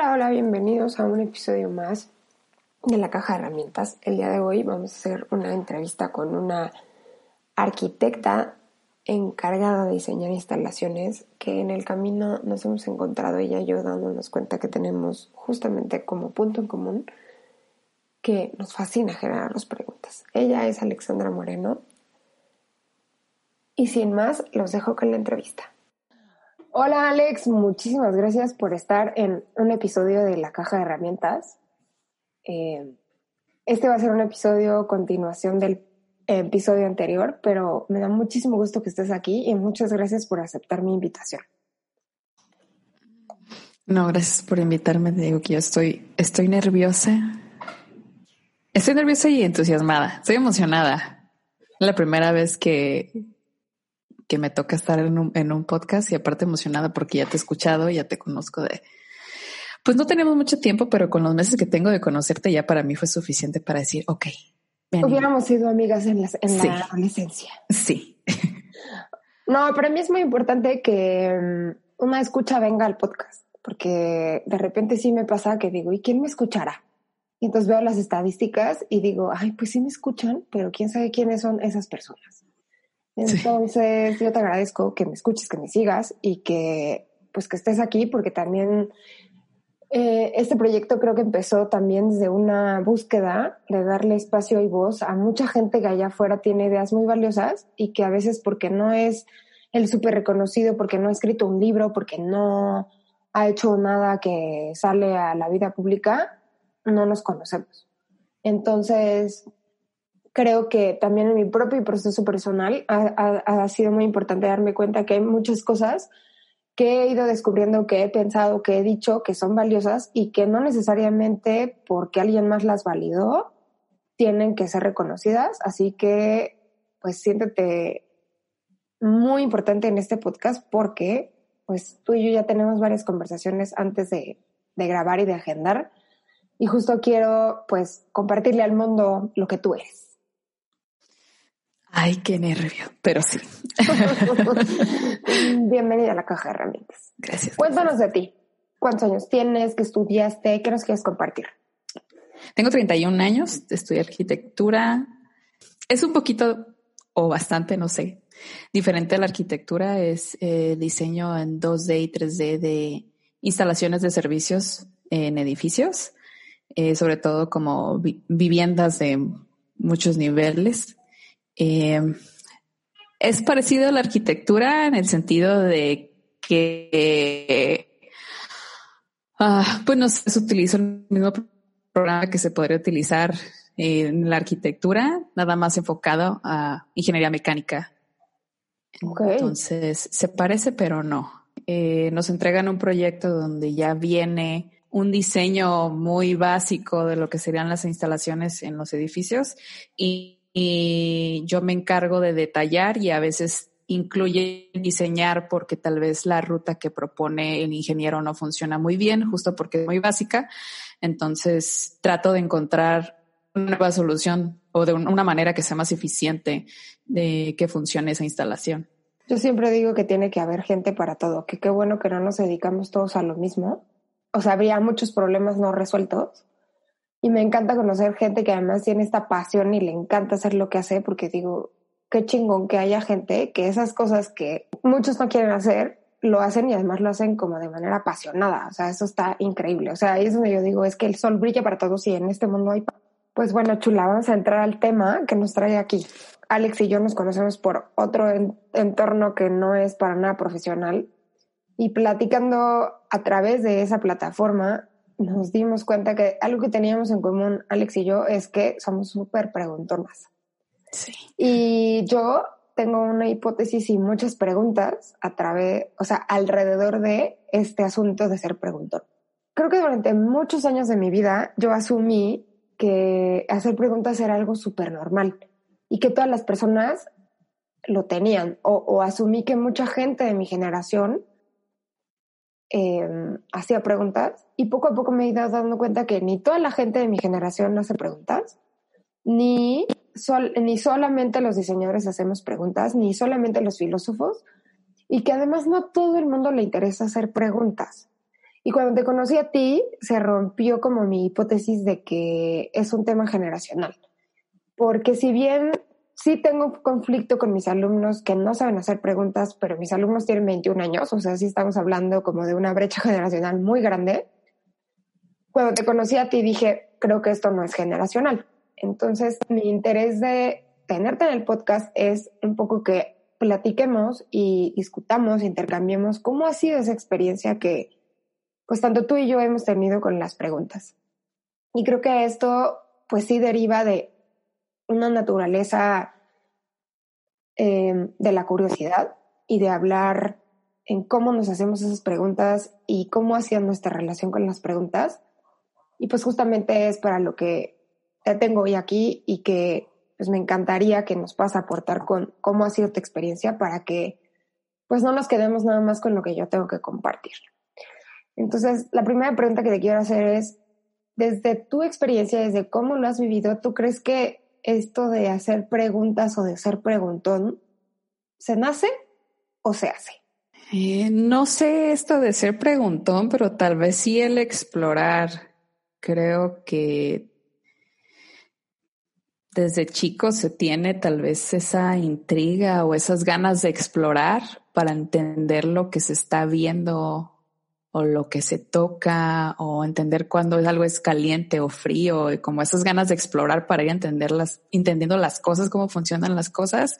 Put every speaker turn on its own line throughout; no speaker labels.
Hola, hola, bienvenidos a un episodio más de la caja de herramientas. El día de hoy vamos a hacer una entrevista con una arquitecta encargada de diseñar instalaciones que en el camino nos hemos encontrado ella y yo dándonos cuenta que tenemos justamente como punto en común que nos fascina generar las preguntas. Ella es Alexandra Moreno y sin más los dejo con la entrevista. Hola Alex, muchísimas gracias por estar en un episodio de La Caja de Herramientas. Eh, este va a ser un episodio continuación del episodio anterior, pero me da muchísimo gusto que estés aquí y muchas gracias por aceptar mi invitación.
No, gracias por invitarme. Te digo que yo estoy, estoy nerviosa. Estoy nerviosa y entusiasmada. Estoy emocionada. La primera vez que, que me toca estar en un, en un podcast y aparte emocionada porque ya te he escuchado, ya te conozco de... Pues no tenemos mucho tiempo, pero con los meses que tengo de conocerte ya para mí fue suficiente para decir, ok.
Hubiéramos sido amigas en la, en la adolescencia.
Sí.
no, para mí es muy importante que mm, una escucha venga al podcast, porque de repente sí me pasa que digo, ¿y quién me escuchará? Y entonces veo las estadísticas y digo, ay, pues sí me escuchan, pero quién sabe quiénes son esas personas. Entonces, yo te agradezco que me escuches, que me sigas y que pues que estés aquí porque también eh, este proyecto creo que empezó también desde una búsqueda de darle espacio y voz a mucha gente que allá afuera tiene ideas muy valiosas y que a veces porque no es el súper reconocido, porque no ha escrito un libro, porque no ha hecho nada que sale a la vida pública, no nos conocemos. Entonces, creo que también en mi propio proceso personal ha, sido muy importante darme cuenta que hay muchas cosas que he ido descubriendo, que he pensado, que he dicho, que son valiosas y que no necesariamente porque alguien más las validó tienen que ser reconocidas. Así que, pues siéntete muy importante en este podcast porque, pues tú y yo ya tenemos varias conversaciones antes de, de grabar y de agendar. Y justo quiero, pues, compartirle al mundo lo que tú eres.
Ay, qué nervio, pero sí.
Bienvenida a la caja de herramientas.
Gracias.
Cuéntanos de ti. ¿Cuántos años tienes? ¿Qué estudiaste? ¿Qué nos quieres compartir?
Tengo 31 años, estudié arquitectura. Es un poquito o bastante, no sé, diferente a la arquitectura. Es eh, diseño en 2D y 3D de instalaciones de servicios en edificios, eh, sobre todo como viviendas de muchos niveles. Eh, es parecido a la arquitectura en el sentido de que, ah, pues no se utiliza el mismo programa que se podría utilizar en la arquitectura, nada más enfocado a ingeniería mecánica. Entonces, se parece, pero no. Eh, nos entregan un proyecto donde ya viene un diseño muy básico de lo que serían las instalaciones en los edificios y y yo me encargo de detallar y a veces incluye diseñar porque tal vez la ruta que propone el ingeniero no funciona muy bien, justo porque es muy básica. Entonces trato de encontrar una nueva solución o de una manera que sea más eficiente de que funcione esa instalación.
Yo siempre digo que tiene que haber gente para todo, que qué bueno que no nos dedicamos todos a lo mismo. O sea, habría muchos problemas no resueltos y me encanta conocer gente que además tiene esta pasión y le encanta hacer lo que hace porque digo, qué chingón que haya gente que esas cosas que muchos no quieren hacer, lo hacen y además lo hacen como de manera apasionada. O sea, eso está increíble. O sea, ahí es donde yo digo, es que el sol brilla para todos y en este mundo hay... Pues bueno, chula, vamos a entrar al tema que nos trae aquí. Alex y yo nos conocemos por otro entorno que no es para nada profesional y platicando a través de esa plataforma nos dimos cuenta que algo que teníamos en común, Alex y yo, es que somos súper preguntonas.
Sí.
Y yo tengo una hipótesis y muchas preguntas a través, o sea, alrededor de este asunto de ser preguntón. creo que durante muchos años de mi vida yo asumí que hacer preguntas era algo súper normal y que todas las personas lo tenían o, asumí que mucha gente de mi generación em, hacía preguntas y poco a poco me he ido dando cuenta que ni toda la gente de mi generación hace preguntas, ni, ni solamente los diseñadores hacemos preguntas, ni solamente los filósofos, y que además no a todo el mundo le interesa hacer preguntas. Y cuando te conocí a ti, se rompió como mi hipótesis de que es un tema generacional. Porque si bien sí tengo un conflicto con mis alumnos que no saben hacer preguntas, pero mis alumnos tienen 21 años, o sea, sí estamos hablando como de una brecha generacional muy grande. Cuando te conocí a ti dije, creo que esto no es generacional. Entonces, mi interés de tenerte en el podcast es un poco que platiquemos y discutamos, intercambiemos cómo ha sido esa experiencia que, pues, tanto tú y yo hemos tenido con las preguntas. Y creo que esto, pues, sí deriva de una naturaleza eh, de la curiosidad y de hablar en cómo nos hacemos esas preguntas y cómo hacía nuestra relación con las preguntas. Y pues justamente es para lo que te tengo hoy aquí y que pues me encantaría que nos puedas aportar con cómo ha sido tu experiencia para que pues no nos quedemos nada más con lo que yo tengo que compartir. Entonces, la primera pregunta que te quiero hacer es, desde tu experiencia, desde cómo lo has vivido, ¿tú crees que esto de hacer preguntas o de ser preguntón, ¿se nace o se hace?
Eh, no sé esto de ser preguntón, pero tal vez sí el explorar. Creo que desde chico se tiene tal vez esa intriga o esas ganas de explorar para entender lo que se está viendo o lo que se toca o entender cuando algo es caliente o frío y como esas ganas de explorar para ir a entenderlas, entendiendo las cosas, cómo funcionan las cosas.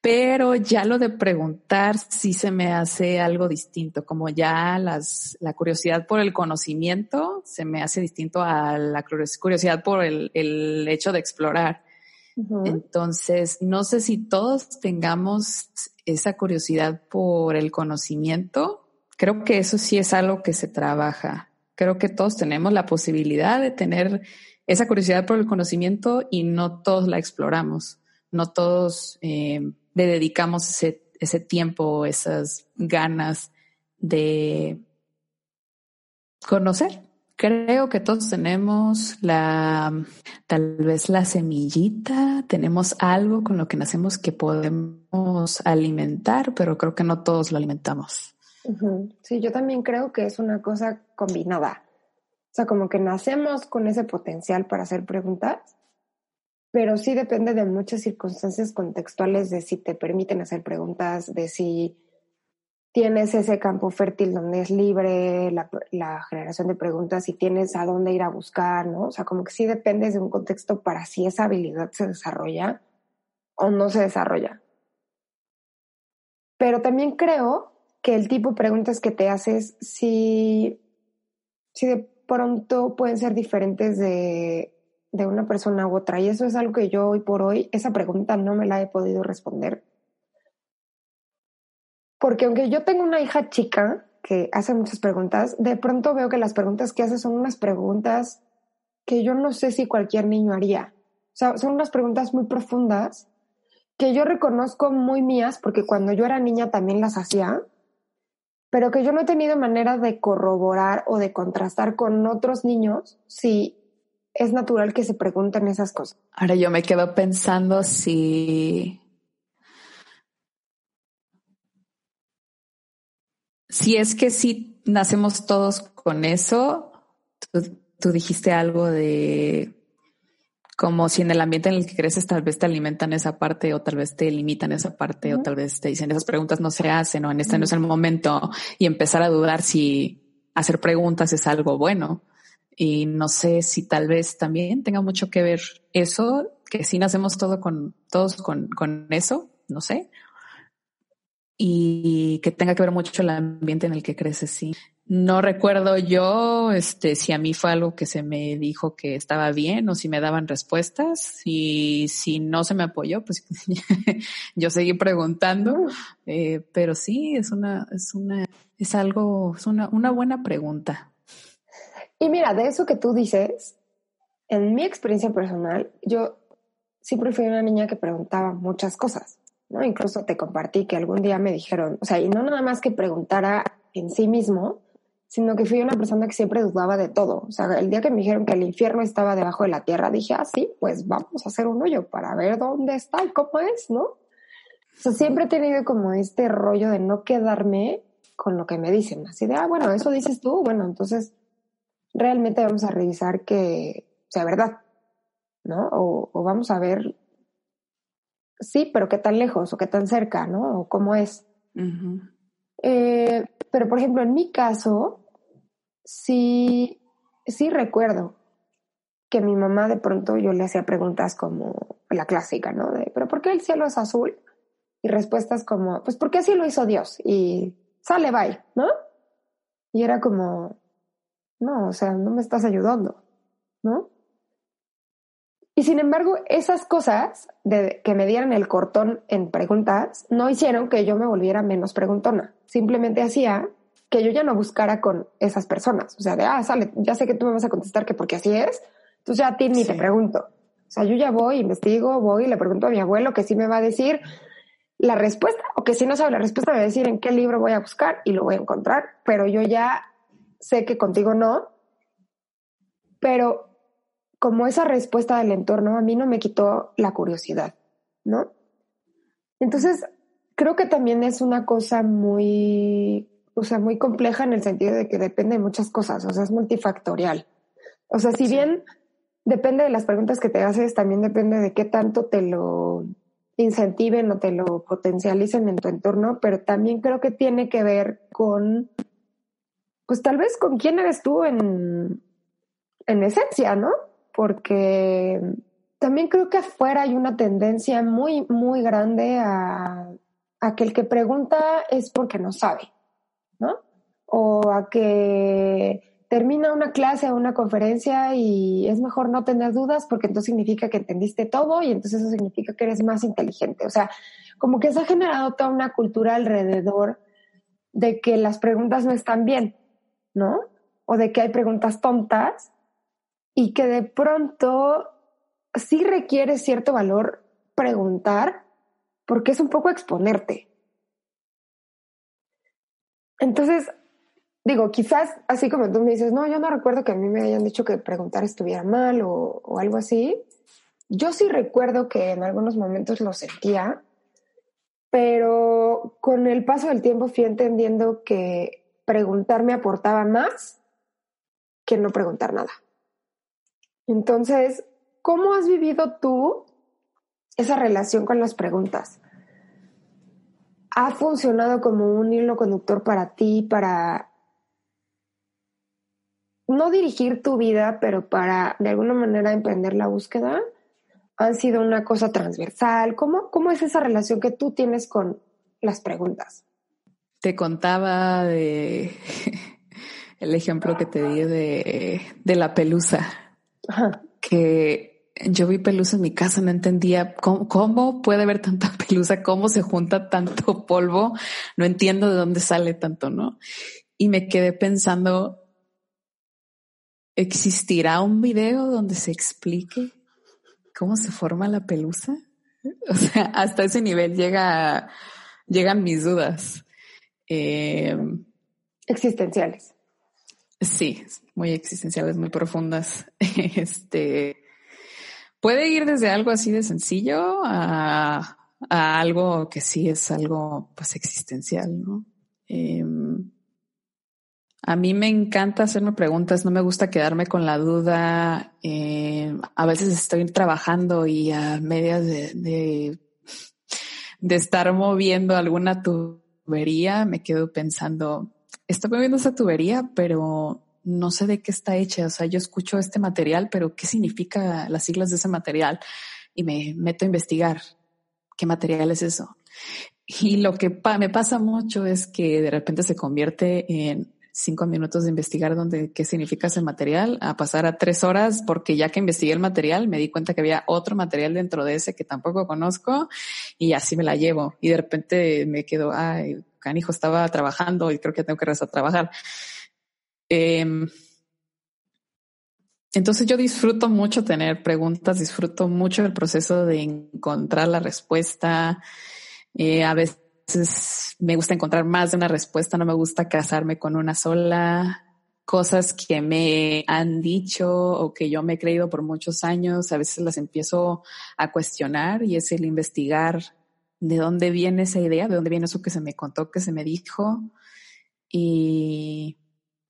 Pero ya lo de preguntar sí se me hace algo distinto, como ya las, la curiosidad por el conocimiento se me hace distinto a la curiosidad por el, el hecho de explorar. Entonces, no sé si todos tengamos esa curiosidad por el conocimiento, creo que eso sí es algo que se trabaja. Creo que todos tenemos la posibilidad de tener esa curiosidad por el conocimiento y no todos la exploramos. No todos eh, le dedicamos ese, ese tiempo, esas ganas de conocer. Creo que todos tenemos la, tal vez la semillita, tenemos algo con lo que nacemos que podemos alimentar, pero creo que no todos lo alimentamos.
Sí, yo también creo que es una cosa combinada. O sea, como que nacemos con ese potencial para hacer preguntas, pero sí depende de muchas circunstancias contextuales de si te permiten hacer preguntas, de si tienes ese campo fértil donde es libre la, generación de preguntas y tienes a dónde ir a buscar, ¿no? O sea, como que sí depende de un contexto para si esa habilidad se desarrolla o no se desarrolla. Pero también creo que el tipo de preguntas que te haces si, si de pronto pueden ser diferentes de, de una persona u otra. Y eso es algo que yo hoy por hoy, esa pregunta no me la he podido responder. Porque aunque yo tengo una hija chica que hace muchas preguntas, de pronto veo que las preguntas que hace son unas preguntas que yo no sé si cualquier niño haría. O sea, son unas preguntas muy profundas que yo reconozco muy mías porque cuando yo era niña también las hacía pero que yo no he tenido manera de corroborar o de contrastar con otros niños si es natural que se pregunten esas cosas.
Ahora yo me quedo pensando si... Si es que si nacemos todos con eso, tú dijiste algo de como si en el ambiente en el que creces tal vez te alimentan esa parte o tal vez te limitan esa parte o tal vez te dicen esas preguntas no se hacen o en este no es el momento y empezar a dudar si hacer preguntas es algo bueno. Y no sé si tal vez también tenga mucho que ver eso, que si nacemos todo con, todos con, con eso, no sé. Y que tenga que ver mucho el ambiente en el que creces, sí. No recuerdo yo este, si a mí fue algo que se me dijo que estaba bien o si me daban respuestas. Y si no se me apoyó, pues yo seguí preguntando. Eh, pero sí, es una, es una, es algo, es una, una buena pregunta.
Y mira, de eso que tú dices, en mi experiencia personal, yo siempre fui una niña que preguntaba muchas cosas, ¿no? Incluso te compartí que algún día me dijeron, o sea, y no nada más que preguntara en sí mismo, sino que fui una persona que siempre dudaba de todo. O sea, el día que me dijeron que el infierno estaba debajo de la tierra, dije, ah, sí, pues vamos a hacer un hoyo para ver dónde está y cómo es, ¿no? O sea, siempre he tenido como este rollo de no quedarme con lo que me dicen, así de, ah, bueno, eso dices tú, bueno, entonces realmente vamos a revisar que sea verdad, ¿no? O, vamos a ver, sí, pero qué tan lejos o qué tan cerca, ¿no? O cómo es. Eh, pero, por ejemplo, en mi caso, sí, sí recuerdo que mi mamá de pronto yo le hacía preguntas como la clásica, ¿no? De, pero ¿por qué el cielo es azul? Y respuestas como, pues porque así lo hizo Dios y sale, bye, ¿no? Y era como, no, o sea, no me estás ayudando, ¿no? Y sin embargo, esas cosas de que me dieran el cortón en preguntas no hicieron que yo me volviera menos preguntona. Simplemente hacía que yo ya no buscara con esas personas. O sea, de, ah, sale, ya sé que tú me vas a contestar que porque así es, entonces ya a ti ni te pregunto. O sea, yo ya voy, investigo, voy y le pregunto a mi abuelo que sí me va a decir la respuesta o que si no sabe la respuesta me va a decir en qué libro voy a buscar y lo voy a encontrar, pero yo ya sé que contigo no. Pero como esa respuesta del entorno a mí no me quitó la curiosidad, ¿no? Entonces, creo que también es una cosa muy, o sea, muy compleja en el sentido de que depende de muchas cosas, o sea, es multifactorial. O sea, si bien depende de las preguntas que te haces, también depende de qué tanto te lo incentiven o te lo potencialicen en tu entorno, pero también creo que tiene que ver con, pues tal vez con quién eres tú en, en esencia, ¿no? Porque también creo que afuera hay una tendencia muy, muy grande a, que el que pregunta es porque no sabe, ¿no? O a que termina una clase o una conferencia y es mejor no tener dudas porque entonces significa que entendiste todo y entonces eso significa que eres más inteligente. O sea, como que se ha generado toda una cultura alrededor de que las preguntas no están bien, ¿no? O de que hay preguntas tontas y que de pronto sí requiere cierto valor preguntar porque es un poco exponerte. Entonces, digo, quizás así como tú me dices, no, yo no recuerdo que a mí me hayan dicho que preguntar estuviera mal o, o algo así. Yo sí recuerdo que en algunos momentos lo sentía, pero con el paso del tiempo fui entendiendo que preguntar me aportaba más que no preguntar nada. Entonces, ¿cómo has vivido tú esa relación con las preguntas? ¿Ha funcionado como un hilo conductor para ti, para no dirigir tu vida, pero para de alguna manera emprender la búsqueda? ¿Han sido una cosa transversal? ¿Cómo, cómo es esa relación que tú tienes con las preguntas?
Te contaba de el ejemplo que te di de, de la pelusa que yo vi pelusa en mi casa, no entendía cómo, puede haber tanta pelusa, cómo se junta tanto polvo, no entiendo de dónde sale tanto, ¿no? Y me quedé pensando, ¿existirá un video donde se explique cómo se forma la pelusa? O sea, hasta ese nivel llega, llegan mis dudas.
Eh, Existenciales.
Sí, muy existenciales, muy profundas. Este puede ir desde algo así de sencillo a, algo que sí es algo pues existencial, ¿no? Em, a mí me encanta hacerme preguntas, no me gusta quedarme con la duda. Em, a veces estoy trabajando y a medias de, de estar moviendo alguna tubería, me quedo pensando, estoy moviendo esa tubería, pero no sé de qué está hecha. O sea, yo escucho este material, pero ¿qué significa las siglas de ese material? Y me meto a investigar qué material es eso. Y lo que me pasa mucho es que de repente se convierte en cinco minutos de investigar dónde, qué significa ese material, a pasar a tres horas, porque ya que investigué el material, me di cuenta que había otro material dentro de ese que tampoco conozco y así me la llevo. Y de repente me quedo, ay, canijo, estaba trabajando y creo que tengo que regresar a trabajar. Em, entonces yo disfruto mucho tener preguntas, disfruto mucho el proceso de encontrar la respuesta. Eh, a veces me gusta encontrar más de una respuesta, no me gusta casarme con una sola. Cosas que me han dicho o que yo me he creído por muchos años, a veces las empiezo a cuestionar y es el investigar de dónde viene esa idea, de dónde viene eso que se me contó, que se me dijo. Y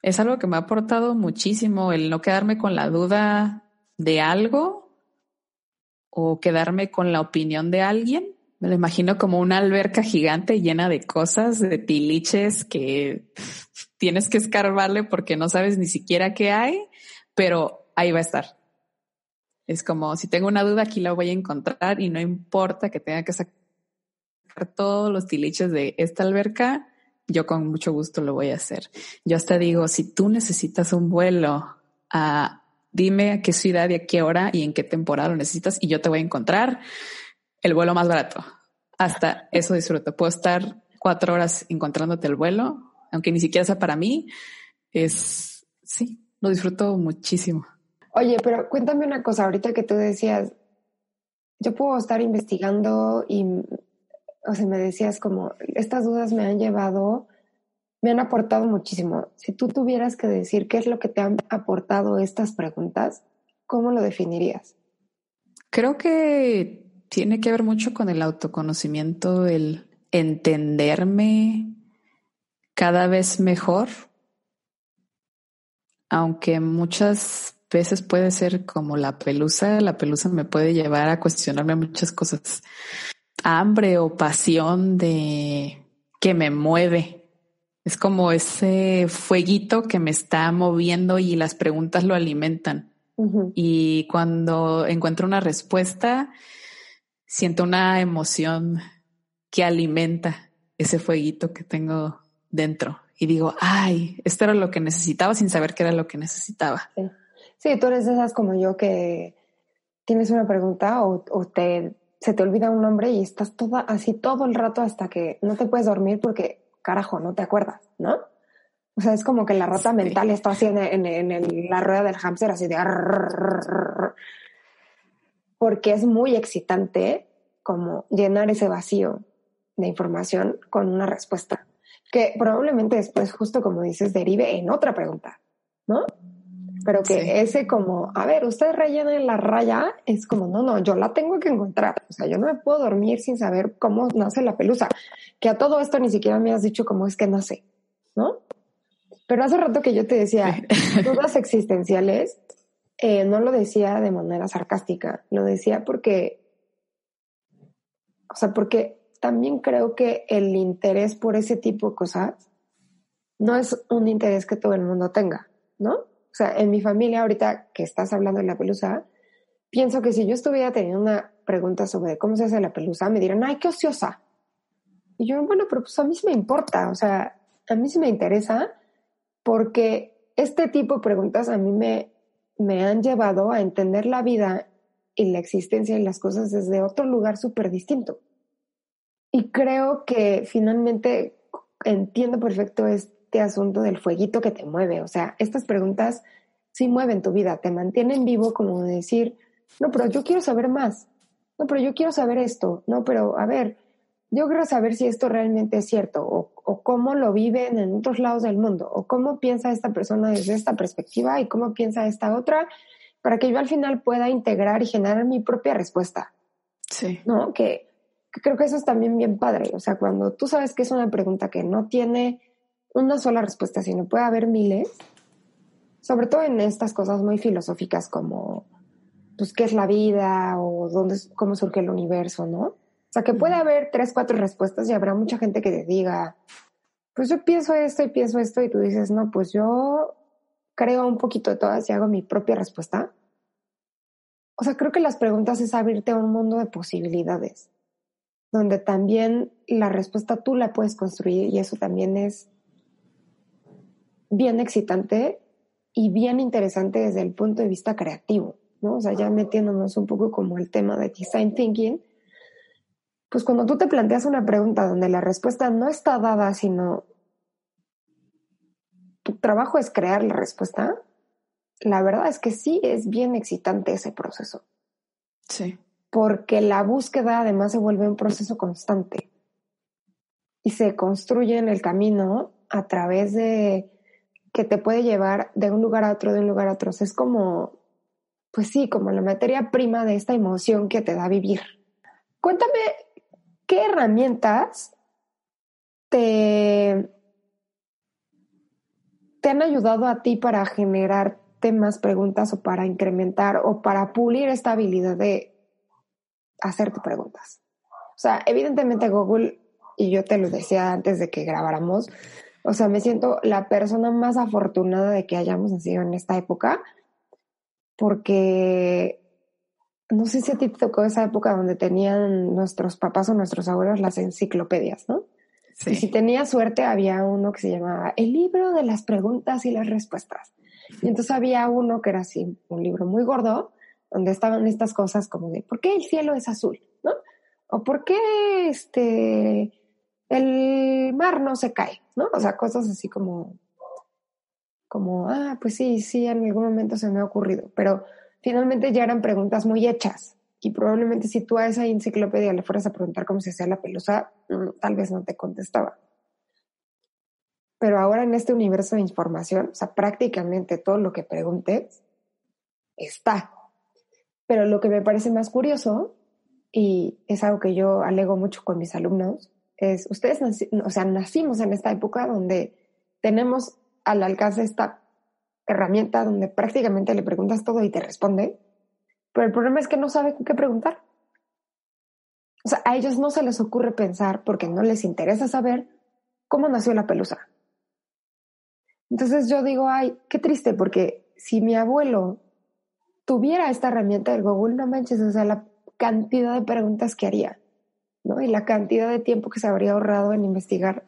es algo que me ha aportado muchísimo el no quedarme con la duda de algo o quedarme con la opinión de alguien. Me lo imagino como una alberca gigante llena de cosas, de tiliches que tienes que escarbarle porque no sabes ni siquiera qué hay, pero ahí va a estar. Es como si tengo una duda, aquí la voy a encontrar y no importa que tenga que sacar todos los tiliches de esta alberca, yo con mucho gusto lo voy a hacer. Yo hasta digo, si tú necesitas un vuelo, a dime a qué ciudad y a qué hora y en qué temporada lo necesitas y yo te voy a encontrar el vuelo más barato. Hasta eso disfruto. Puedo estar cuatro horas encontrándote el vuelo, aunque ni siquiera sea para mí. Es, sí, lo disfruto muchísimo.
Oye, pero cuéntame una cosa, ahorita que tú decías, yo puedo estar investigando y o sea, me decías como, estas dudas me han llevado, me han aportado muchísimo. Si tú tuvieras que decir qué es lo que te han aportado estas preguntas, ¿cómo lo definirías?
Creo que tiene que ver mucho con el autoconocimiento, el entenderme cada vez mejor, aunque muchas veces puede ser como la pelusa, la pelusa me puede llevar a cuestionarme muchas cosas hambre o pasión de que me mueve. Es como ese fueguito que me está moviendo y las preguntas lo alimentan. Y cuando encuentro una respuesta, siento una emoción que alimenta ese fueguito que tengo dentro. Y digo, ay, esto era lo que necesitaba sin saber que era lo que necesitaba.
Sí, sí tú eres de esas como yo que tienes una pregunta o, o te se te olvida un nombre y estás toda así todo el rato hasta que no te puedes dormir porque, carajo, no te acuerdas, ¿no? O sea, es como que la rata mental está así en, en, la rueda del hámster, así de... Porque es muy excitante como llenar ese vacío de información con una respuesta que probablemente después, justo como dices, derive en otra pregunta, ¿no? Pero que ese como, a ver, usted rellena la raya, es como, no, no, yo la tengo que encontrar. O sea, yo no me puedo dormir sin saber cómo nace la pelusa. Que a todo esto ni siquiera me has dicho cómo es que nace, ¿no? Pero hace rato que yo te decía, dudas existenciales, eh, no lo decía de manera sarcástica, lo decía porque, o sea, porque también creo que el interés por ese tipo de cosas no es un interés que todo el mundo tenga, ¿no? O sea, en mi familia, ahorita que estás hablando de la pelusa, pienso que si yo estuviera teniendo una pregunta sobre cómo se hace la pelusa, me dirán, ay, qué ociosa. Y yo, bueno, pero pues a mí sí me importa, o sea, a mí sí me interesa porque este tipo de preguntas a mí me, me han llevado a entender la vida y la existencia y las cosas desde otro lugar súper distinto. Y creo que finalmente entiendo perfecto es, este asunto del fueguito que te mueve. O sea, estas preguntas sí mueven tu vida, te mantienen vivo como decir, no, pero yo quiero saber más. No, pero yo quiero saber esto. No, pero a ver, yo quiero saber si esto realmente es cierto o, o, cómo lo viven en otros lados del mundo o cómo piensa esta persona desde esta perspectiva y cómo piensa esta otra para que yo al final pueda integrar y generar mi propia respuesta.
Sí.
¿No? Que, que creo que eso es también bien padre. O sea, cuando tú sabes que es una pregunta que no tiene una sola respuesta, sino puede haber miles, sobre todo en estas cosas muy filosóficas como, pues, qué es la vida o dónde, cómo surge el universo, ¿no? O sea, que puede haber tres, cuatro respuestas y habrá mucha gente que te diga, pues yo pienso esto y pienso esto y tú dices, no, pues yo creo un poquito de todas y hago mi propia respuesta. O sea, creo que las preguntas es abrirte a un mundo de posibilidades, donde también la respuesta tú la puedes construir y eso también es bien excitante y bien interesante desde el punto de vista creativo, ¿no? O sea, ya metiéndonos un poco como el tema de design thinking, pues cuando tú te planteas una pregunta donde la respuesta no está dada, sino tu trabajo es crear la respuesta, la verdad es que sí es bien excitante ese proceso.
Sí.
Porque la búsqueda además se vuelve un proceso constante y se construye en el camino a través de que te puede llevar de un lugar a otro, de un lugar a otro. es como, pues sí, como la materia prima de esta emoción que te da vivir. Cuéntame, ¿qué herramientas te, te han ayudado a ti para generarte más preguntas o para incrementar o para pulir esta habilidad de hacerte preguntas? O sea, evidentemente Google, y yo te lo decía antes de que grabáramos, o sea, me siento la persona más afortunada de que hayamos nacido en esta época, porque no sé si a ti te tocó esa época donde tenían nuestros papás o nuestros abuelos las enciclopedias, ¿no? Sí. Y si tenía suerte, había uno que se llamaba El libro de las preguntas y las respuestas. Y entonces había uno que era así, un libro muy gordo, donde estaban estas cosas como de ¿por qué el cielo es azul? ¿No? O ¿por qué este el mar no se cae, ¿no? O sea, cosas así como, como, ah, pues sí, sí, en algún momento se me ha ocurrido, pero finalmente ya eran preguntas muy hechas y probablemente si tú a esa enciclopedia le fueras a preguntar cómo se hacía la pelusa, tal vez no te contestaba. Pero ahora en este universo de información, o sea, prácticamente todo lo que preguntes está. Pero lo que me parece más curioso, y es algo que yo alego mucho con mis alumnos, es, ustedes, o sea, nacimos en esta época donde tenemos al alcance esta herramienta donde prácticamente le preguntas todo y te responde, pero el problema es que no sabe qué preguntar. O sea, a ellos no se les ocurre pensar porque no les interesa saber cómo nació la pelusa. Entonces yo digo, ay, qué triste, porque si mi abuelo tuviera esta herramienta del Google, no manches, o sea, la cantidad de preguntas que haría. ¿No? Y la cantidad de tiempo que se habría ahorrado en investigar.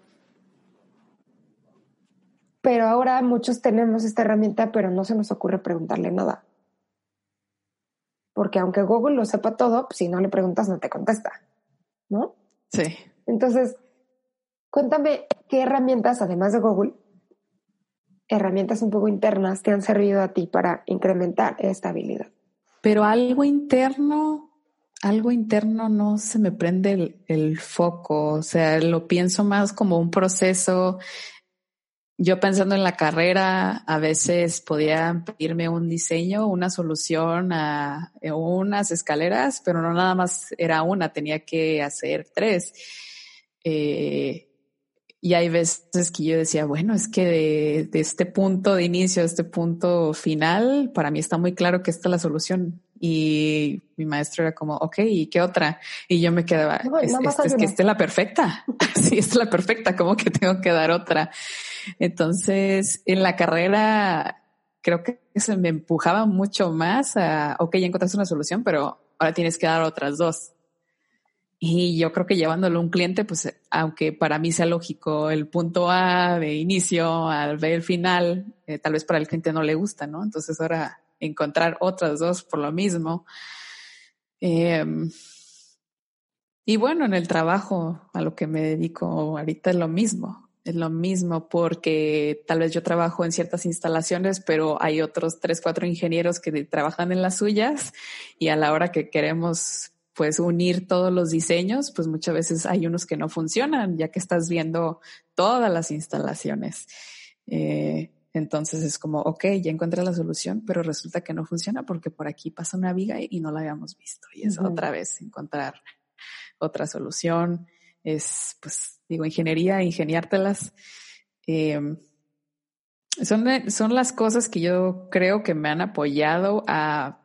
Pero ahora muchos tenemos esta herramienta, pero no se nos ocurre preguntarle nada. Porque aunque Google lo sepa todo, pues, si no le preguntas no te contesta, ¿no?
Sí.
Entonces, cuéntame qué herramientas, además de Google, herramientas un poco internas te han servido a ti para incrementar esta habilidad.
Pero algo interno, algo interno no se me prende el, foco, o sea, lo pienso más como un proceso. Yo pensando en la carrera, a veces podía pedirme un diseño, una solución a unas escaleras, pero no nada más era una, tenía que hacer tres. Eh, y hay veces que yo decía, bueno, es que de, de, este punto de inicio a este punto final, para mí está muy claro que esta es la solución. Y mi maestro era como, ok, ¿y qué otra? Y yo me quedaba, es, es, que esta es la perfecta. sí, esta es la perfecta. ¿Cómo que tengo que dar otra? Entonces, en la carrera, creo que se me empujaba mucho más a, ok, ya encontraste una solución, pero ahora tienes que dar otras dos. Y yo creo que llevándolo a un cliente, pues aunque para mí sea lógico el punto A de inicio al B el final, eh, tal vez para el cliente no le gusta, ¿no? Entonces ahora encontrar otras dos por lo mismo. Em, y bueno, en el trabajo a lo que me dedico ahorita es lo mismo, es lo mismo porque tal vez yo trabajo en ciertas instalaciones, pero hay otros tres, cuatro ingenieros que trabajan en las suyas y a la hora que queremos pues unir todos los diseños, pues muchas veces hay unos que no funcionan, ya que estás viendo todas las instalaciones. Eh, entonces es como, ok, ya encontré la solución, pero resulta que no funciona porque por aquí pasa una viga y no la habíamos visto. Y es otra vez encontrar otra solución. Es, pues, digo, ingeniería, ingeniártelas. Eh, son, son las cosas que yo creo que me han apoyado a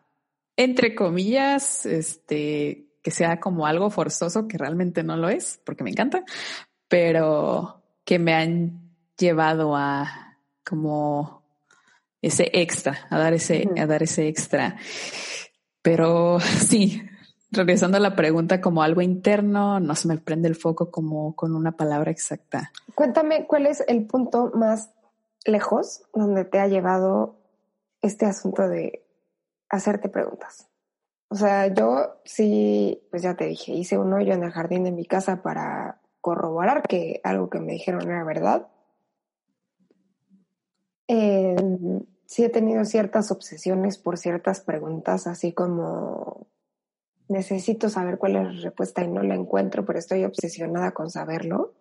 entre comillas, este, que sea como algo forzoso, que realmente no lo es, porque me encanta, pero que me han llevado a como ese extra, a dar ese, a dar ese extra. Pero sí, regresando a la pregunta como algo interno, no se me prende el foco como con una palabra exacta.
Cuéntame cuál es el punto más lejos donde te ha llevado este asunto de hacerte preguntas. O sea, yo sí, pues ya te dije, hice un hoyo en el jardín de mi casa para corroborar que algo que me dijeron era verdad. Sí he tenido ciertas obsesiones por ciertas preguntas, así como necesito saber cuál es la respuesta y no la encuentro, pero estoy obsesionada con saberlo.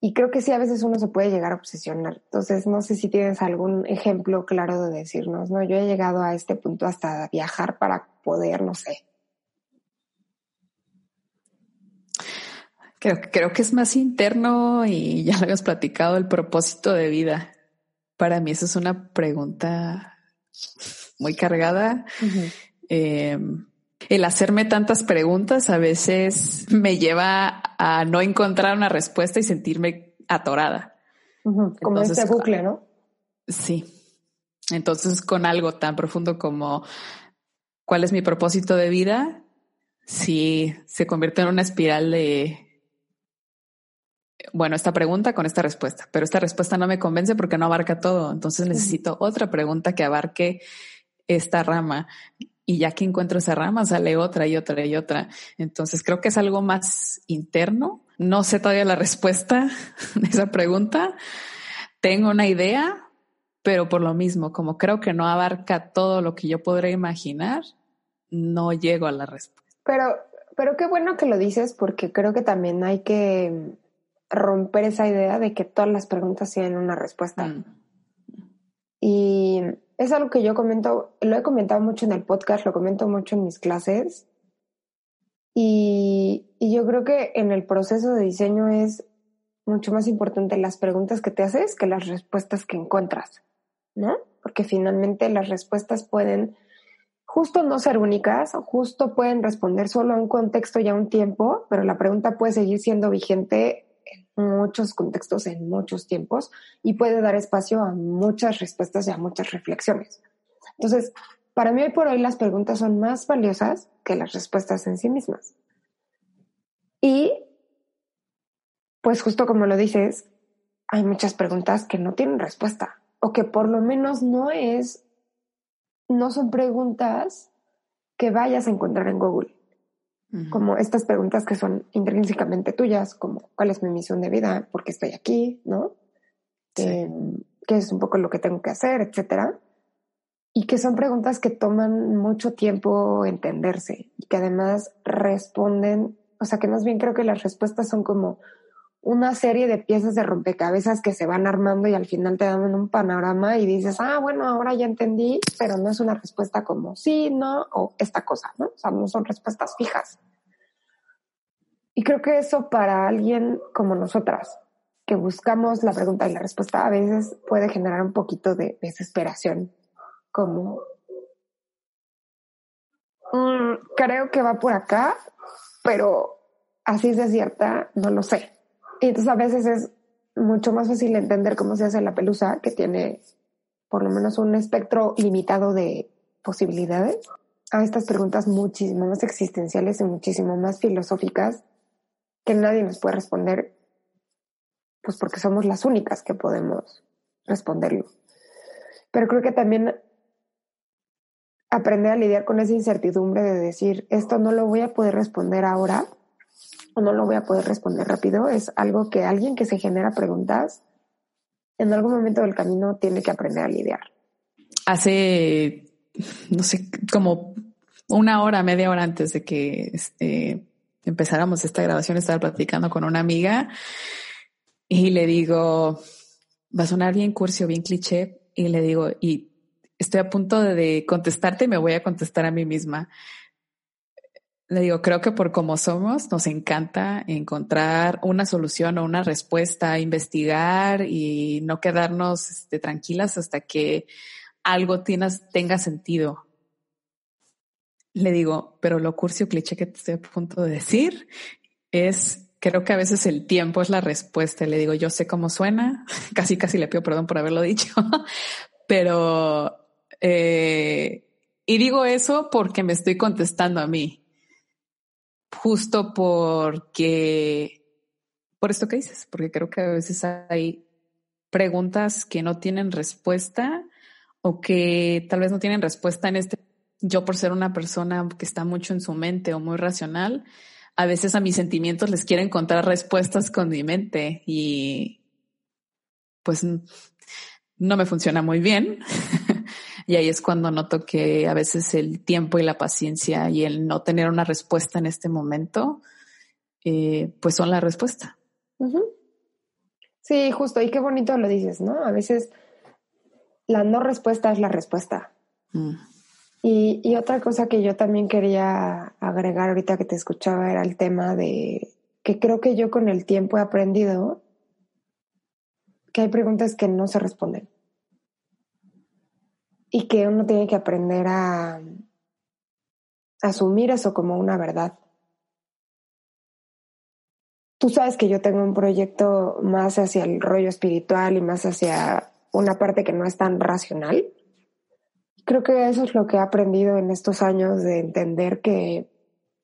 Y creo que sí, a veces uno se puede llegar a obsesionar. Entonces, no sé si tienes algún ejemplo claro de decirnos, no, yo he llegado a este punto hasta viajar para poder, no sé.
Creo, creo que es más interno y ya lo habíamos platicado, el propósito de vida. Para mí eso es una pregunta muy cargada. Em, el hacerme tantas preguntas a veces me lleva a no encontrar una respuesta y sentirme atorada.
Como este bucle, ¿no?
Sí. Entonces, con algo tan profundo como cuál es mi propósito de vida, sí se convierte en una espiral de bueno, esta pregunta con esta respuesta, pero esta respuesta no me convence porque no abarca todo. Entonces necesito otra pregunta que abarque esta rama. Y ya que encuentro esa rama, sale otra y otra y otra. Entonces creo que es algo más interno. No sé todavía la respuesta de esa pregunta. Tengo una idea, pero por lo mismo, como creo que no abarca todo lo que yo podría imaginar, no llego a la respuesta.
Pero, pero qué bueno que lo dices porque creo que también hay que romper esa idea de que todas las preguntas tienen una respuesta. Mm. Y es algo que yo comento, lo he comentado mucho en el podcast, lo comento mucho en mis clases. Y, y yo creo que en el proceso de diseño es mucho más importante las preguntas que te haces que las respuestas que encuentras, ¿no? Porque finalmente las respuestas pueden justo no ser únicas, justo pueden responder solo a un contexto y a un tiempo, pero la pregunta puede seguir siendo vigente muchos contextos en muchos tiempos y puede dar espacio a muchas respuestas y a muchas reflexiones. Entonces, para mí hoy por hoy las preguntas son más valiosas que las respuestas en sí mismas. Y, pues justo como lo dices, hay muchas preguntas que no tienen respuesta o que por lo menos no es, no son preguntas que vayas a encontrar en Google como estas preguntas que son intrínsecamente tuyas, como cuál es mi misión de vida, por qué estoy aquí, ¿no? Em, qué es un poco lo que tengo que hacer, etcétera. Y que son preguntas que toman mucho tiempo entenderse y que además responden, o sea que más bien creo que las respuestas son como una serie de piezas de rompecabezas que se van armando y al final te dan un panorama y dices, ah, bueno, ahora ya entendí, pero no es una respuesta como sí, no, o esta cosa, ¿no? O sea, no son respuestas fijas. Y creo que eso para alguien como nosotras, que buscamos la pregunta y la respuesta, a veces puede generar un poquito de desesperación, como, mm, creo que va por acá, pero así es cierta, no lo sé. Y entonces a veces es mucho más fácil entender cómo se hace la pelusa, que tiene por lo menos un espectro limitado de posibilidades, a estas preguntas muchísimo más existenciales y muchísimo más filosóficas que nadie nos puede responder, pues porque somos las únicas que podemos responderlo. Pero creo que también aprender a lidiar con esa incertidumbre de decir, esto no lo voy a poder responder ahora, no lo voy a poder responder rápido, es algo que alguien que se genera preguntas en algún momento del camino tiene que aprender a lidiar.
Hace, no sé, como una hora, media hora antes de que este, empezáramos esta grabación, estaba platicando con una amiga y le digo, va a sonar bien cursi o bien cliché, y le digo, y estoy a punto de contestarte y me voy a contestar a mí misma le digo, creo que por como somos, nos encanta encontrar una solución o una respuesta, investigar y no quedarnos este, tranquilas hasta que algo tenga sentido. Le digo, pero lo curcio cliché que te estoy a punto de decir es, creo que a veces el tiempo es la respuesta. Le digo, yo sé cómo suena, casi casi le pido perdón por haberlo dicho, pero, eh, y digo eso porque me estoy contestando a mí justo porque, por esto que dices, porque creo que a veces hay preguntas que no tienen respuesta o que tal vez no tienen respuesta en este. Yo por ser una persona que está mucho en su mente o muy racional, a veces a mis sentimientos les quiero encontrar respuestas con mi mente y pues no me funciona muy bien. y ahí es cuando noto que a veces el tiempo y la paciencia y el no tener una respuesta en este momento, eh, pues son la respuesta.
Sí, justo. Y qué bonito lo dices, ¿no? A veces la no respuesta es la respuesta. Mm. Y, y, otra cosa que yo también quería agregar ahorita que te escuchaba era el tema de que creo que yo con el tiempo he aprendido que hay preguntas que no se responden y que uno tiene que aprender a asumir eso como una verdad. Tú sabes que yo tengo un proyecto más hacia el rollo espiritual y más hacia una parte que no es tan racional. Creo que eso es lo que he aprendido en estos años de entender que,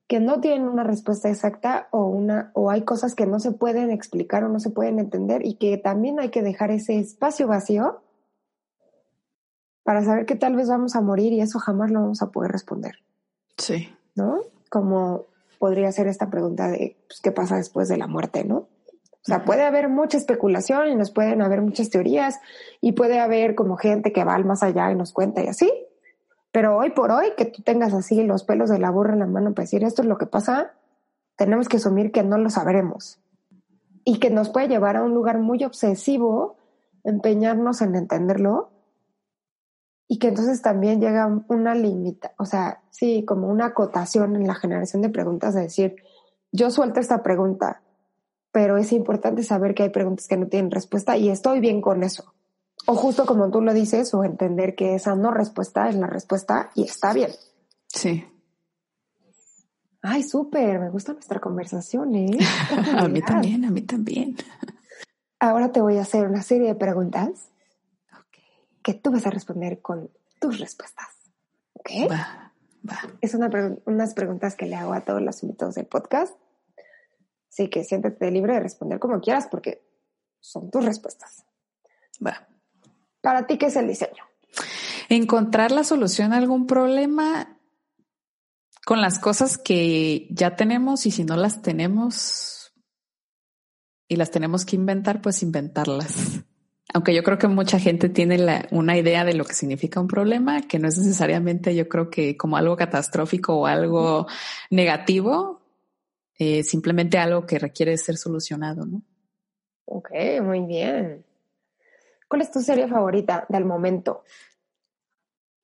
que no tienen una respuesta exacta o, una, o hay cosas que no se pueden explicar o no se pueden entender y que también hay que dejar ese espacio vacío para saber que tal vez vamos a morir y eso jamás lo vamos a poder responder.
Sí.
¿No? Como podría ser esta pregunta de pues, qué pasa después de la muerte, ¿no? O sea, puede haber mucha especulación y nos pueden haber muchas teorías y puede haber como gente que va al más allá y nos cuenta y así. Pero hoy por hoy, que tú tengas así los pelos de la burra en la mano para decir esto es lo que pasa, tenemos que asumir que no lo sabremos y que nos puede llevar a un lugar muy obsesivo, empeñarnos en entenderlo y que entonces también llega una limita, o sea, sí, como una acotación en la generación de preguntas de decir, yo suelto esta pregunta, pero es importante saber que hay preguntas que no tienen respuesta y estoy bien con eso. O justo como tú lo dices, o entender que esa no respuesta es la respuesta y está bien.
Sí.
Ay, súper, me gusta nuestra conversación, ¿eh?
a mí también, a mí también.
Ahora te voy a hacer una serie de preguntas que tú vas a responder con tus respuestas. ¿Ok?
Va, va.
Es una unas preguntas que le hago a todos los invitados del podcast Así que siéntete libre de responder como quieras porque son tus respuestas.
Va.
Para ti, ¿qué es el diseño?
Encontrar la solución a algún problema con las cosas que ya tenemos y si no las tenemos y las tenemos que inventar, pues inventarlas. Aunque yo creo que mucha gente tiene una idea de lo que significa un problema, que no es necesariamente yo creo que como algo catastrófico o algo negativo, eh, simplemente algo que requiere ser solucionado, ¿no?
Ok, muy bien. ¿Cuál es tu serie favorita del momento?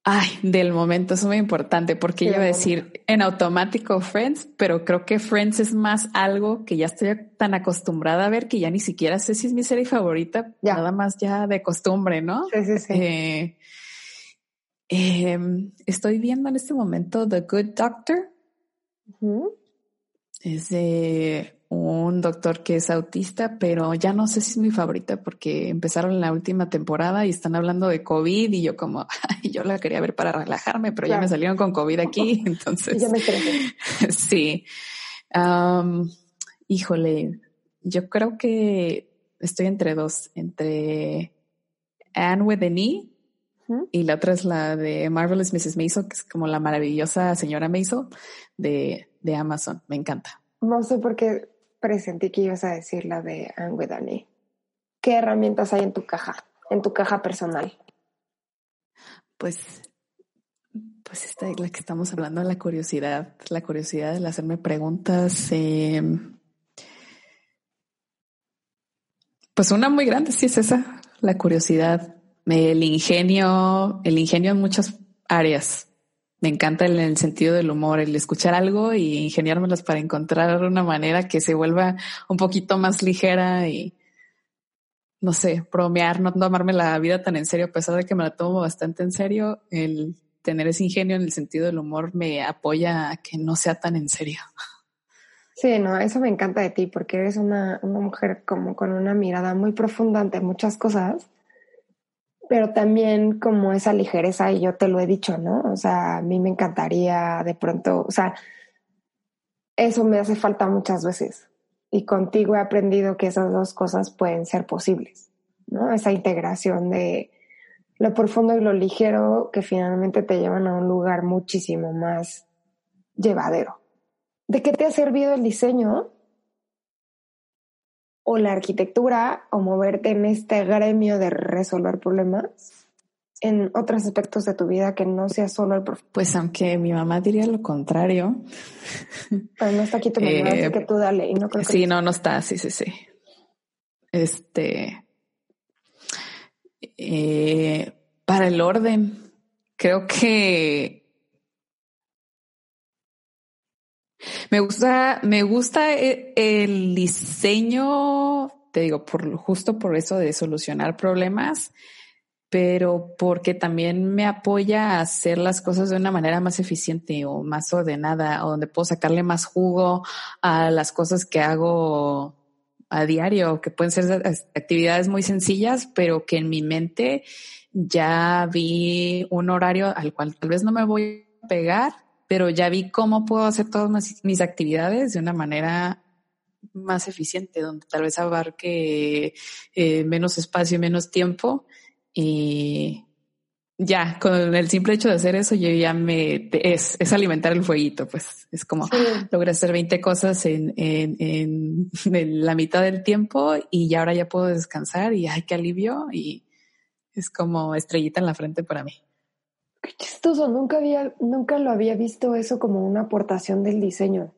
Ay, del momento es muy importante porque yo iba a decir en automático Friends, pero creo que Friends es más algo que ya estoy tan acostumbrada a ver que ya ni siquiera sé si es mi serie favorita, nada más ya de costumbre, ¿no?
Sí, sí, sí.
Eh, em, estoy viendo en este momento The Good Doctor. Es de un doctor que es autista, pero ya no sé si es mi favorita porque empezaron la última temporada y están hablando de COVID y yo como, yo la quería ver para relajarme, pero ya me salieron con COVID aquí, entonces.
ya me
sí. híjole, yo creo que estoy entre dos, entre Anne with an E y la otra es la de Marvelous Mrs. Maisel, que es como la maravillosa señora Maisel de, de Amazon. Me encanta.
No sé por qué presentí que ibas a decir la de Dani. ¿Qué herramientas hay en tu caja, en tu caja personal?
Pues, pues esta es la que estamos hablando, la curiosidad, la curiosidad de hacerme preguntas. Em, pues una muy grande, sí es esa, la curiosidad, el ingenio, el ingenio en muchas áreas. Me encanta en el sentido del humor, el escuchar algo y ingeniármelas para encontrar una manera que se vuelva un poquito más ligera y no sé, bromear, no tomarme la vida tan en serio, a pesar de que me la tomo bastante en serio, el tener ese ingenio en el sentido del humor me apoya a que no sea tan en serio.
Sí, no, eso me encanta de ti porque eres una, una mujer como con una mirada muy profunda ante muchas cosas pero también como esa ligereza, y yo te lo he dicho, ¿no? O sea, a mí me encantaría de pronto, o sea, eso me hace falta muchas veces. Y contigo he aprendido que esas dos cosas pueden ser posibles, ¿no? Esa integración de lo profundo y lo ligero que finalmente te llevan a un lugar muchísimo más llevadero. ¿De qué te ha servido el diseño? O la arquitectura o moverte en este gremio de resolver problemas en otros aspectos de tu vida que no sea solo el profe.
Pues aunque mi mamá diría lo contrario.
Pero no está aquí tu mamá, eh, que tú dale. Y no creo
sí, no, no está, sí, sí, sí. Este, eh, para el orden, creo que me gusta, me gusta e, el diseño, te digo, por justo por eso de solucionar problemas, pero porque también me apoya a hacer las cosas de una manera más eficiente o más ordenada, o donde puedo sacarle más jugo a las cosas que hago a diario, que pueden ser actividades muy sencillas, pero que en mi mente ya vi un horario al cual tal vez no me voy a pegar, pero ya vi cómo puedo hacer todas mis actividades de una manera más eficiente, donde tal vez abarque eh, menos espacio y menos tiempo. Y ya, con el simple hecho de hacer eso, yo ya me es, es alimentar el fueguito, pues es como logré hacer 20 cosas en, en, en, la mitad del tiempo y ya ahora ya puedo descansar y ay, qué alivio y es como estrellita en la frente para mí.
Qué chistoso, nunca había, nunca lo había visto eso como una aportación del diseño.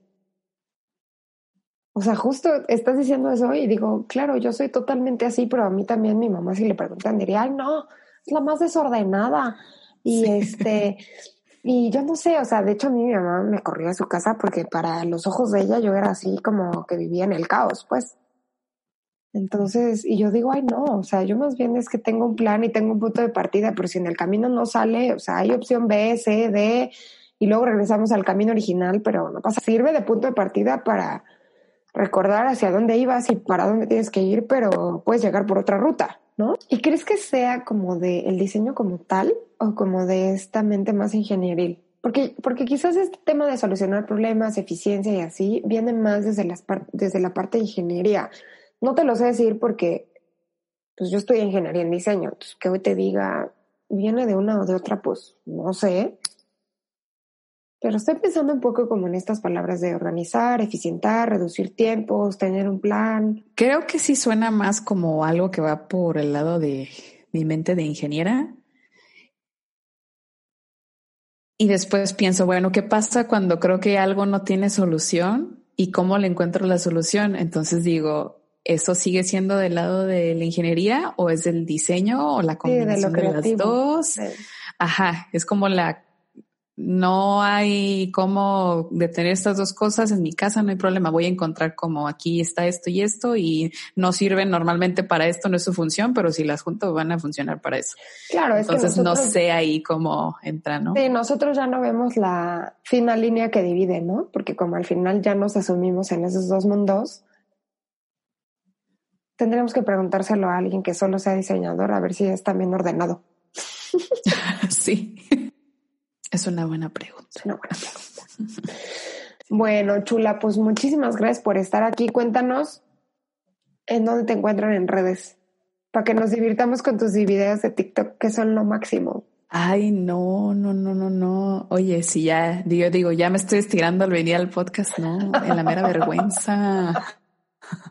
O sea, justo estás diciendo eso y digo, claro, yo soy totalmente así, pero a mí también mi mamá si le preguntan diría, ay, no, es la más desordenada. Y este, y yo no sé, o sea, de hecho a mí mi mamá me corrió a su casa porque para los ojos de ella yo era así como que vivía en el caos, pues. Entonces, y yo digo, ay, no, o sea, yo más bien es que tengo un plan y tengo un punto de partida, pero si en el camino no sale, o sea, hay opción B, C, D, y luego regresamos al camino original, pero no pasa, sirve de punto de partida para recordar hacia dónde ibas y para dónde tienes que ir, pero puedes llegar por otra ruta. ¿no? ¿Y crees que sea como de el diseño como tal o como de esta mente más ingenieril? Porque, porque quizás este tema de solucionar problemas, eficiencia y así viene más desde, las desde la parte de ingeniería. No te lo sé decir porque pues yo estoy en ingeniería en diseño, entonces que hoy te diga viene de una o de otra, pues no sé, pero estoy pensando un poco como en estas palabras de organizar, eficientar, reducir tiempos, tener un plan.
Creo que sí suena más como algo que va por el lado de mi mente de ingeniera. Y después pienso, bueno, ¿qué pasa cuando creo que algo no tiene solución y cómo le encuentro la solución? Entonces digo, ¿eso sigue siendo del lado de la ingeniería o es del diseño o la combinación de, las dos? Ajá, es como la no hay cómo detener estas dos cosas en mi casa, no hay problema, voy a encontrar como aquí está esto y esto y no sirven normalmente para esto, no es su función, pero si las junto van a funcionar para eso. Claro, es entonces no sé ahí cómo entra, ¿no?
Sí, nosotros ya no vemos la fina línea que divide, ¿no? Porque como al final ya nos asumimos en esos dos mundos, tendremos que preguntárselo a alguien que solo sea diseñador a ver si es también ordenado.
sí. Es una buena pregunta.
Una buena pregunta. bueno, Chula, pues muchísimas gracias por estar aquí. Cuéntanos en dónde te encuentran en redes para que nos divirtamos con tus videos de TikTok que son lo máximo.
Ay, no, no, no, no, no. Oye, si ya, yo digo, ya me estoy estirando al venir al podcast, no, en la mera vergüenza.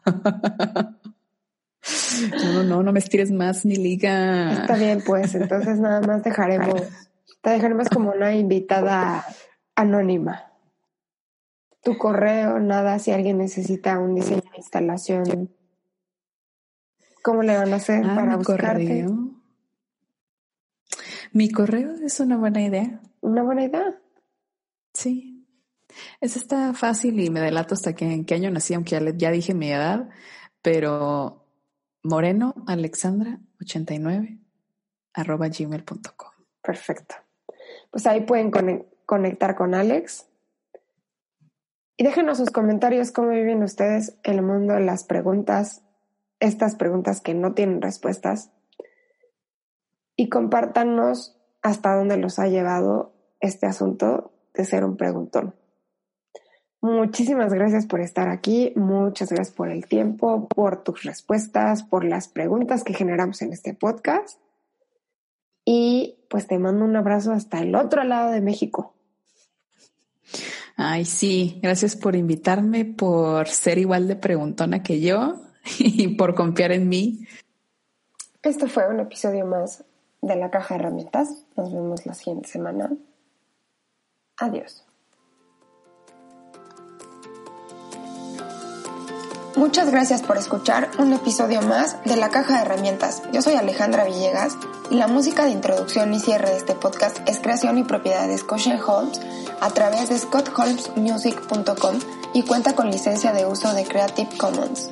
No, no, no me estires más, ni liga.
Está bien, pues, entonces nada más dejaremos te dejaremos como una invitada anónima. Tu correo, nada, si alguien necesita un diseño de instalación, ¿cómo le van a hacer ah, para buscarte?
Mi correo es una buena idea.
¿Una buena idea?
Sí. Eso está fácil y me delato hasta que en qué año nací, aunque ya, ya dije mi edad, pero moreno alexandra 89 arroba gmail.com.
Perfecto pues ahí pueden conectar con Alex. Y déjenos sus comentarios cómo viven ustedes el mundo de las preguntas, estas preguntas que no tienen respuestas. Y compártanos hasta dónde los ha llevado este asunto de ser un preguntón. Muchísimas gracias por estar aquí, muchas gracias por el tiempo, por tus respuestas, por las preguntas que generamos en este podcast. Y pues te mando un abrazo hasta el otro lado de México.
Ay, sí, gracias por invitarme, por ser igual de preguntona que yo. y por confiar en mí.
Esto fue un episodio más de la caja de herramientas. Nos vemos la siguiente semana. Adiós. Muchas gracias por escuchar un episodio más de La Caja de Herramientas. Yo soy Alejandra Villegas y la música de introducción y cierre de este podcast es creación y propiedad de Scotia Holmes a través de scottholmesmusic.com y cuenta con licencia de uso de Creative Commons.